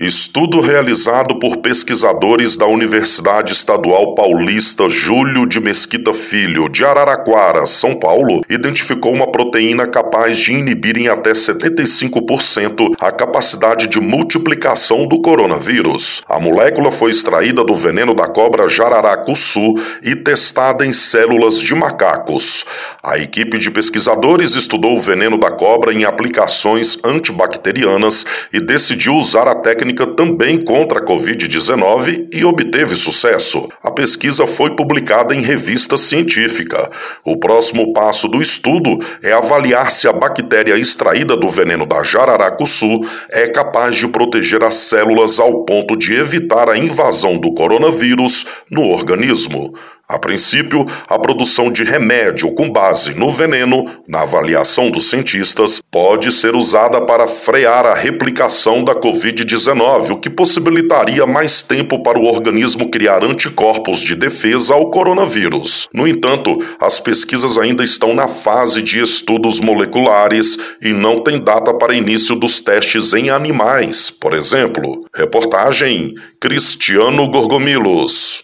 Estudo realizado por pesquisadores da Universidade Estadual Paulista Júlio de Mesquita Filho, de Araraquara, São Paulo, identificou uma proteína capaz de inibir em até 75% a capacidade de multiplicação do coronavírus. A molécula foi extraída do veneno da cobra jararacuçu e testada em células de macacos. A equipe de pesquisadores estudou o veneno da cobra em aplicações antibacterianas e decidiu usar a técnica técnica também contra a Covid-19 e obteve sucesso. A pesquisa foi publicada em revista científica. O próximo passo do estudo é avaliar se a bactéria extraída do veneno da jararacuçu é capaz de proteger as células ao ponto de evitar a invasão do coronavírus no organismo. A princípio, a produção de remédio com base no veneno, na avaliação dos cientistas, pode ser usada para frear a replicação da Covid-19, o que possibilitaria mais tempo para o organismo criar anticorpos de defesa ao coronavírus. No entanto, as pesquisas ainda estão na fase de estudos moleculares e não tem data para início dos testes em animais, por exemplo. Reportagem Cristiano Gorgomilos.